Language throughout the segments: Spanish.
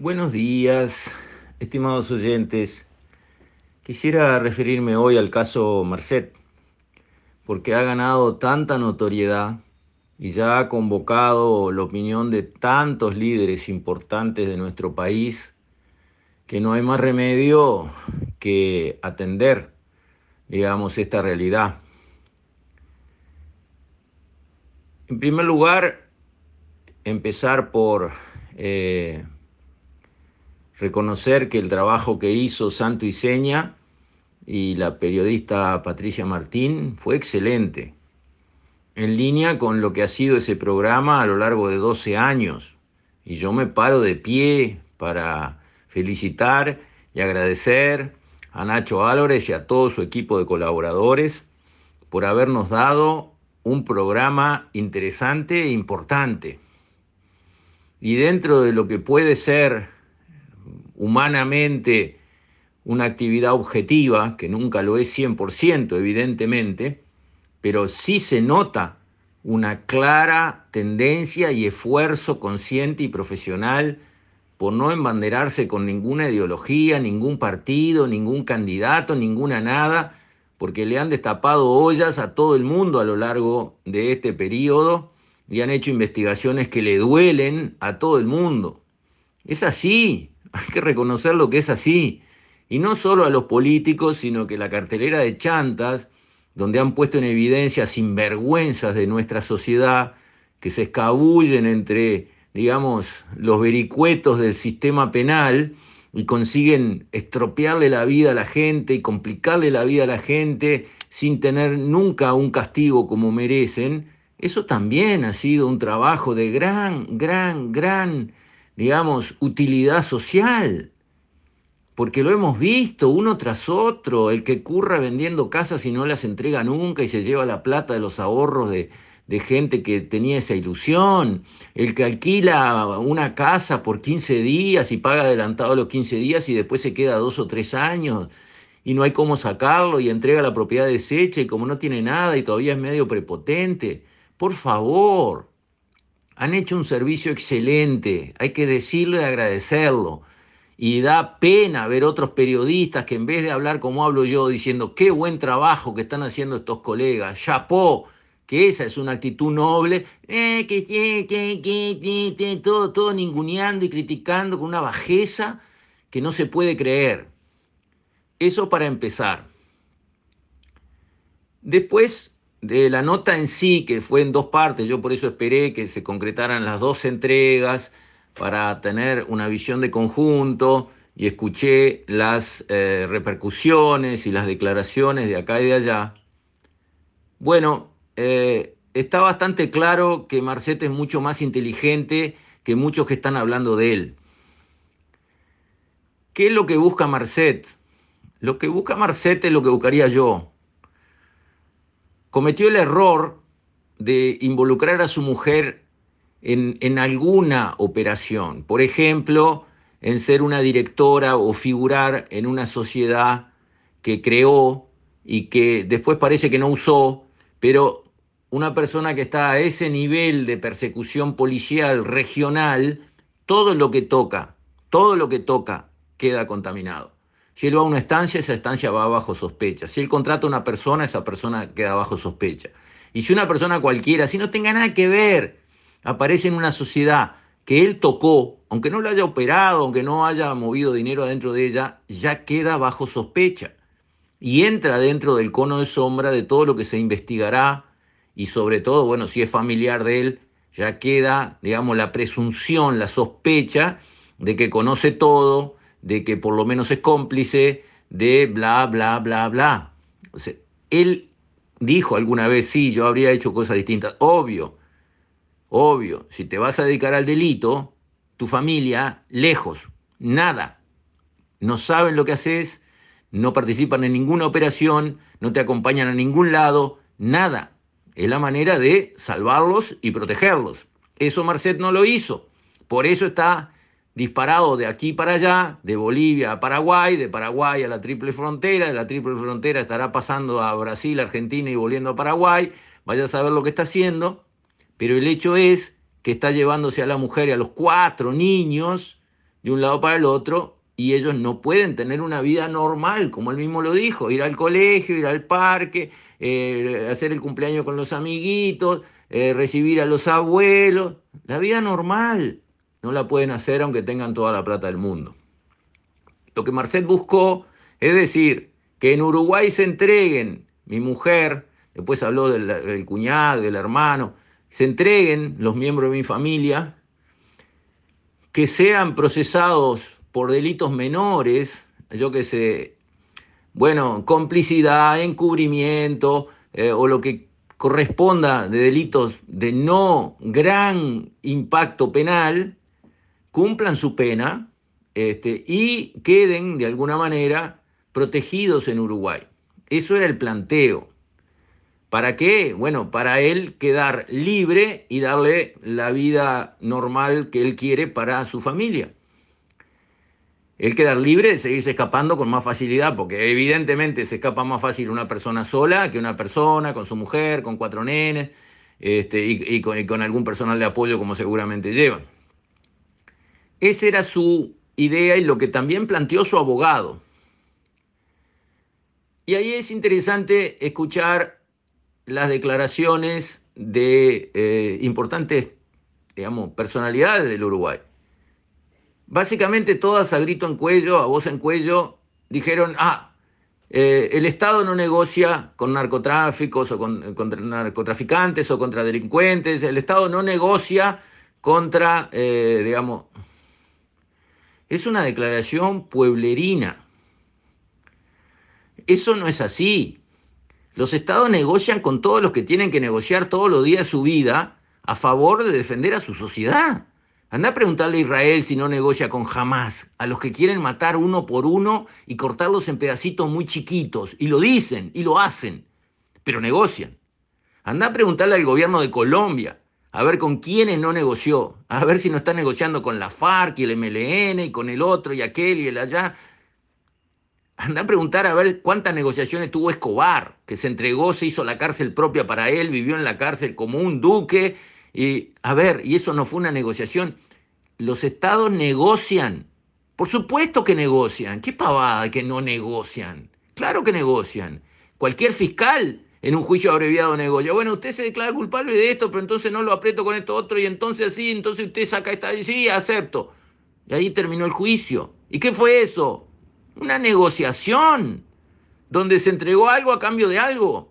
Buenos días, estimados oyentes. Quisiera referirme hoy al caso Merced, porque ha ganado tanta notoriedad y ya ha convocado la opinión de tantos líderes importantes de nuestro país que no hay más remedio que atender, digamos, esta realidad. En primer lugar, empezar por eh, reconocer que el trabajo que hizo Santo y Seña y la periodista Patricia Martín fue excelente, en línea con lo que ha sido ese programa a lo largo de 12 años. Y yo me paro de pie para felicitar y agradecer a Nacho Álvarez y a todo su equipo de colaboradores por habernos dado un programa interesante e importante. Y dentro de lo que puede ser humanamente una actividad objetiva, que nunca lo es 100%, evidentemente, pero sí se nota una clara tendencia y esfuerzo consciente y profesional por no embanderarse con ninguna ideología, ningún partido, ningún candidato, ninguna nada, porque le han destapado ollas a todo el mundo a lo largo de este periodo y han hecho investigaciones que le duelen a todo el mundo. Es así, hay que reconocer lo que es así. Y no solo a los políticos, sino que la cartelera de chantas, donde han puesto en evidencia sinvergüenzas de nuestra sociedad, que se escabullen entre, digamos, los vericuetos del sistema penal y consiguen estropearle la vida a la gente y complicarle la vida a la gente sin tener nunca un castigo como merecen, eso también ha sido un trabajo de gran, gran, gran digamos, utilidad social, porque lo hemos visto uno tras otro, el que curra vendiendo casas y no las entrega nunca y se lleva la plata de los ahorros de, de gente que tenía esa ilusión, el que alquila una casa por 15 días y paga adelantado los 15 días y después se queda dos o tres años y no hay cómo sacarlo y entrega la propiedad deshecha y como no tiene nada y todavía es medio prepotente. Por favor, han hecho un servicio excelente, hay que decirlo y agradecerlo. Y da pena ver otros periodistas que en vez de hablar como hablo yo, diciendo qué buen trabajo que están haciendo estos colegas, chapó, que esa es una actitud noble, eh, que, que, todo, todo ninguneando y criticando con una bajeza que no se puede creer. Eso para empezar. Después de la nota en sí, que fue en dos partes, yo por eso esperé que se concretaran las dos entregas para tener una visión de conjunto y escuché las eh, repercusiones y las declaraciones de acá y de allá. Bueno, eh, está bastante claro que Marcet es mucho más inteligente que muchos que están hablando de él. ¿Qué es lo que busca Marcet? Lo que busca Marcet es lo que buscaría yo, cometió el error de involucrar a su mujer en, alguna operación. Por ejemplo, en ser una directora o figurar en una sociedad que creó y que después parece que no usó, pero una persona que está a ese nivel de persecución policial regional, todo lo que toca, todo lo que toca queda contaminado. Si él va a una estancia, esa estancia va bajo sospecha. Si él contrata a una persona, esa persona queda bajo sospecha. Y si una persona cualquiera, si no tenga nada que ver, aparece en una sociedad que él tocó, aunque no lo haya operado, aunque no haya movido dinero adentro de ella, ya queda bajo sospecha. Y entra dentro del cono de sombra de todo lo que se investigará y sobre todo, bueno, si es familiar de él, ya queda, digamos, la presunción, la sospecha de que conoce todo, de que por lo menos es cómplice de bla, bla, bla, bla. O él dijo alguna vez, sí, yo habría hecho cosas distintas. Obvio, obvio, si te vas a dedicar al delito, tu familia, lejos, nada. No saben lo que haces, no participan en ninguna operación, no te acompañan a ningún lado, nada. Es la manera de salvarlos y protegerlos. Eso Marcet no lo hizo. Por eso está disparado de aquí para allá, de Bolivia a Paraguay, de Paraguay a la triple frontera, de la triple frontera estará pasando a Brasil, Argentina y volviendo a Paraguay, vaya a saber lo que está haciendo, pero el hecho es que está llevándose a la mujer y a los cuatro niños de un lado para el otro y ellos no pueden tener una vida normal, como él mismo lo dijo, ir al colegio, ir al parque, eh, hacer el cumpleaños con los amiguitos, eh, recibir a los abuelos. La vida normal no la pueden hacer aunque tengan toda la plata del mundo. Lo que Marcet buscó es decir, que en Uruguay se entreguen, mi mujer, después habló del, cuñado, del hermano, se entreguen los miembros de mi familia, que sean procesados por delitos menores, yo que sé, bueno, complicidad, encubrimiento eh, o lo que corresponda de delitos de no gran impacto penal, cumplan su pena este, y queden de alguna manera protegidos en Uruguay. Eso era el planteo. ¿Para qué? Bueno, para él quedar libre y darle la vida normal que él quiere para su familia. Él quedar libre de seguirse escapando con más facilidad, porque evidentemente se escapa más fácil una persona sola que una persona con su mujer, con cuatro nenes este, y, con, y con algún personal de apoyo como seguramente llevan. Esa era su idea y lo que también planteó su abogado. Y ahí es interesante escuchar las declaraciones de eh, importantes, digamos, personalidades del Uruguay. Básicamente todas a grito en cuello, a voz en cuello, dijeron, ah, eh, el Estado no negocia con narcotráficos o con, contra narcotraficantes o contra delincuentes, el Estado no negocia contra, eh, digamos, es una declaración pueblerina. Eso no es así. Los estados negocian con todos los que tienen que negociar todos los días de su vida a favor de defender a su sociedad. Anda a preguntarle a Israel si no negocia con Hamas, a los que quieren matar uno por uno y cortarlos en pedacitos muy chiquitos. Y lo dicen y lo hacen, pero negocian. Anda a preguntarle al gobierno de Colombia, a ver con quiénes no negoció, a ver si no está negociando con la FARC y el MLN y con el otro y aquel y el allá. Anda a preguntar a ver cuántas negociaciones tuvo Escobar, que se entregó, se hizo la cárcel propia para él, vivió en la cárcel como un duque. Y a ver, y eso no fue una negociación. Los estados negocian. Por supuesto que negocian. ¿Qué pavada que no negocian? Claro que negocian. Cualquier fiscal en un juicio abreviado negocia. Bueno, usted se declara culpable de esto, pero entonces no lo aprieto con esto otro y entonces así, entonces usted saca esta y sí, acepto. Y ahí terminó el juicio. ¿Y qué fue eso? Una negociación donde se entregó algo a cambio de algo.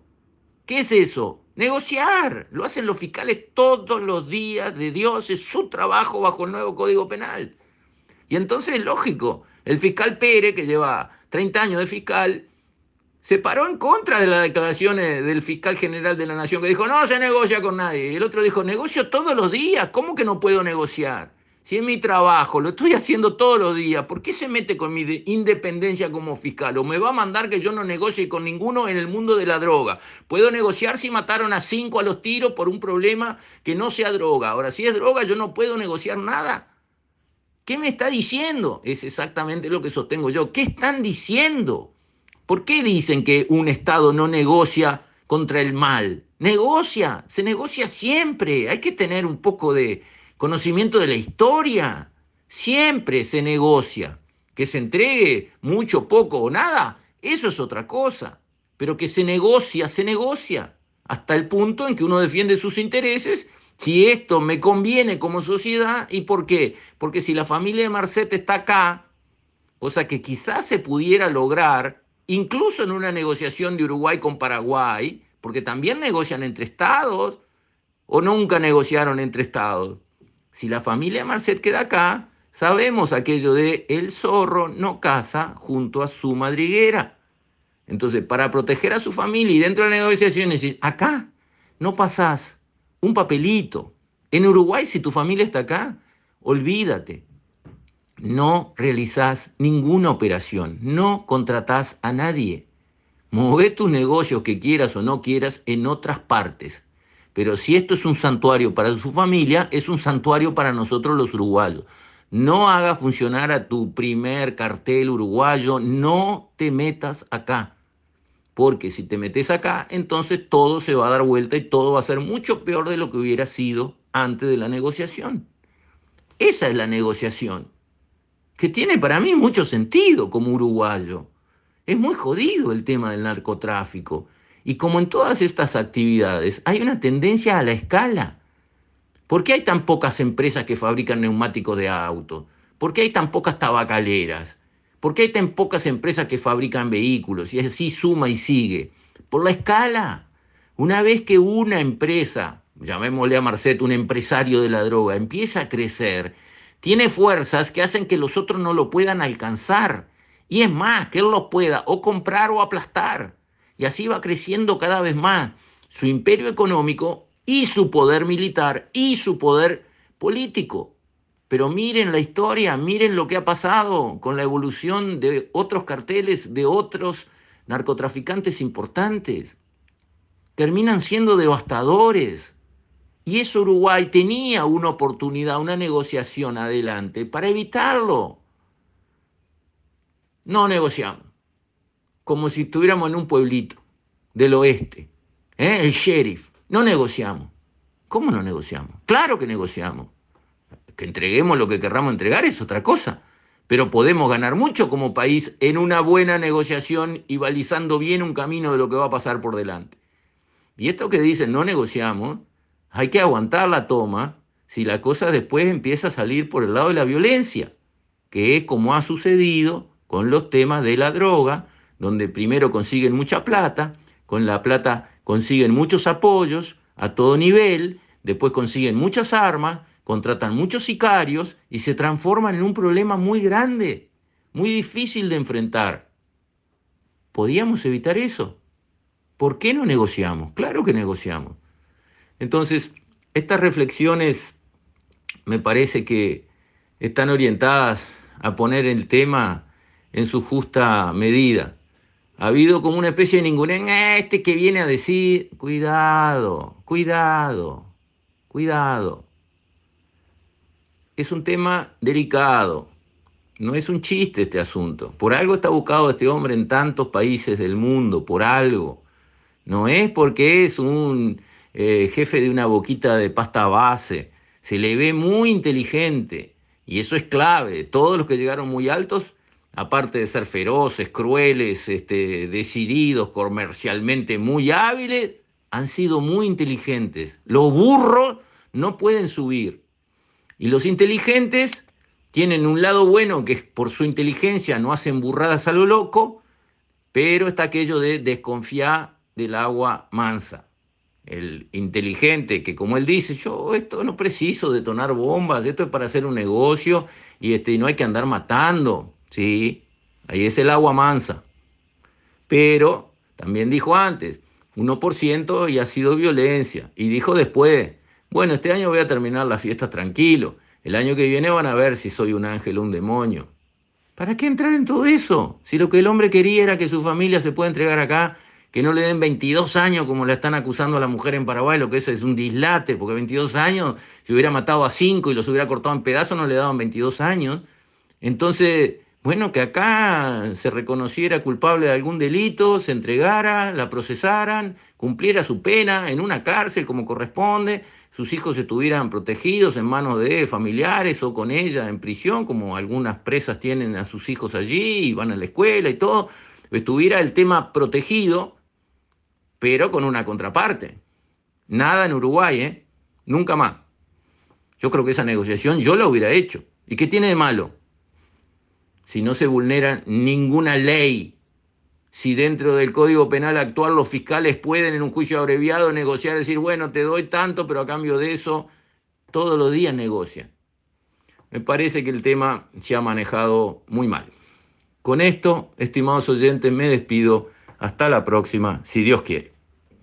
¿Qué es eso? Negociar. Lo hacen los fiscales todos los días de Dios. Es su trabajo bajo el nuevo Código Penal. Y entonces es lógico. El fiscal Pérez, que lleva 30 años de fiscal, se paró en contra de las declaraciones del fiscal general de la Nación, que dijo, no se negocia con nadie. Y el otro dijo, negocio todos los días. ¿Cómo que no puedo negociar? Si es mi trabajo, lo estoy haciendo todos los días, ¿por qué se mete con mi independencia como fiscal? ¿O me va a mandar que yo no negocie con ninguno en el mundo de la droga? ¿Puedo negociar si mataron a cinco a los tiros por un problema que no sea droga? Ahora, si es droga, yo no puedo negociar nada. ¿Qué me está diciendo? Es exactamente lo que sostengo yo. ¿Qué están diciendo? ¿Por qué dicen que un Estado no negocia contra el mal? Negocia, se negocia siempre. Hay que tener un poco de, conocimiento de la historia. Siempre se negocia. Que se entregue mucho, poco o nada, eso es otra cosa. Pero que se negocia, se negocia. Hasta el punto en que uno defiende sus intereses. Si esto me conviene como sociedad, ¿y por qué? Porque si la familia de Marcet está acá, cosa que quizás se pudiera lograr, incluso en una negociación de Uruguay con Paraguay, porque también negocian entre estados, o nunca negociaron entre estados. Si la familia Marcet queda acá, sabemos aquello de el zorro no caza junto a su madriguera. Entonces, para proteger a su familia y dentro de la negociación, decir, acá no pasás un papelito. En Uruguay, si tu familia está acá, olvídate. No realizás ninguna operación, no contratás a nadie. Move tus negocios que quieras o no quieras en otras partes. Pero si esto es un santuario para su familia, es un santuario para nosotros los uruguayos. No haga funcionar a tu primer cartel uruguayo, no te metas acá. Porque si te metes acá, entonces todo se va a dar vuelta y todo va a ser mucho peor de lo que hubiera sido antes de la negociación. Esa es la negociación. Que tiene para mí mucho sentido como uruguayo. Es muy jodido el tema del narcotráfico. Y como en todas estas actividades, hay una tendencia a la escala. ¿Por qué hay tan pocas empresas que fabrican neumáticos de auto? ¿Por qué hay tan pocas tabacaleras? ¿Por qué hay tan pocas empresas que fabrican vehículos? Y así suma y sigue. Por la escala. Una vez que una empresa, llamémosle a Marcet un empresario de la droga, empieza a crecer, tiene fuerzas que hacen que los otros no lo puedan alcanzar. Y es más, que él los pueda o comprar o aplastar. Y así va creciendo cada vez más su imperio económico y su poder militar y su poder político. Pero miren la historia, miren lo que ha pasado con la evolución de otros carteles, de otros narcotraficantes importantes. Terminan siendo devastadores. Y eso Uruguay tenía una oportunidad, una negociación adelante para evitarlo. No negociamos como si estuviéramos en un pueblito del oeste. ¿eh? El sheriff. No negociamos. ¿Cómo no negociamos? Claro que negociamos. Que entreguemos lo que querramos entregar es otra cosa. Pero podemos ganar mucho como país en una buena negociación y balizando bien un camino de lo que va a pasar por delante. Y esto que dicen, no negociamos, hay que aguantar la toma si la cosa después empieza a salir por el lado de la violencia, que es como ha sucedido con los temas de la droga, donde primero consiguen mucha plata, con la plata consiguen muchos apoyos a todo nivel, después consiguen muchas armas, contratan muchos sicarios y se transforman en un problema muy grande, muy difícil de enfrentar. ¿Podíamos evitar eso? ¿Por qué no negociamos? Claro que negociamos. Entonces, estas reflexiones me parece que están orientadas a poner el tema en su justa medida. Ha habido como una especie de ningún eh, este que viene a decir, cuidado, cuidado, cuidado. Es un tema delicado, no es un chiste este asunto. Por algo está buscado este hombre en tantos países del mundo, por algo. No es porque es un eh, jefe de una boquita de pasta base. Se le ve muy inteligente y eso es clave. Todos los que llegaron muy altos aparte de ser feroces, crueles, este, decididos, comercialmente muy hábiles, han sido muy inteligentes. Los burros no pueden subir. Y los inteligentes tienen un lado bueno que por su inteligencia no hacen burradas a lo loco, pero está aquello de desconfiar del agua mansa. El inteligente que como él dice, yo esto no preciso detonar bombas, esto es para hacer un negocio y este, no hay que andar matando. Sí, ahí es el agua mansa. Pero también dijo antes, 1% y ha sido violencia. Y dijo después, bueno, este año voy a terminar las fiestas tranquilo. El año que viene van a ver si soy un ángel o un demonio. ¿Para qué entrar en todo eso? Si lo que el hombre quería era que su familia se pueda entregar acá, que no le den 22 años como le están acusando a la mujer en Paraguay, lo que es es un dislate, porque 22 años, si hubiera matado a 5 y los hubiera cortado en pedazos, no le daban 22 años. Entonces, bueno, que acá se reconociera culpable de algún delito, se entregara, la procesaran, cumpliera su pena en una cárcel como corresponde, sus hijos estuvieran protegidos en manos de familiares o con ella en prisión, como algunas presas tienen a sus hijos allí y van a la escuela y todo, estuviera el tema protegido, pero con una contraparte. Nada en Uruguay, ¿eh? Nunca más. Yo creo que esa negociación yo la hubiera hecho. ¿Y qué tiene de malo? si no se vulnera ninguna ley, si dentro del Código Penal actual los fiscales pueden en un juicio abreviado negociar, decir, bueno, te doy tanto, pero a cambio de eso, todos los días negocian. Me parece que el tema se ha manejado muy mal. Con esto, estimados oyentes, me despido. Hasta la próxima, si Dios quiere.